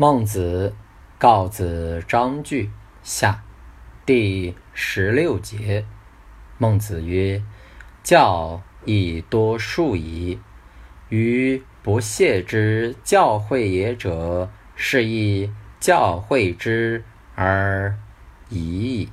孟子告子章句下第十六节，孟子曰：“教以多数矣，于不泄之教诲也者，是亦教诲之而已矣。”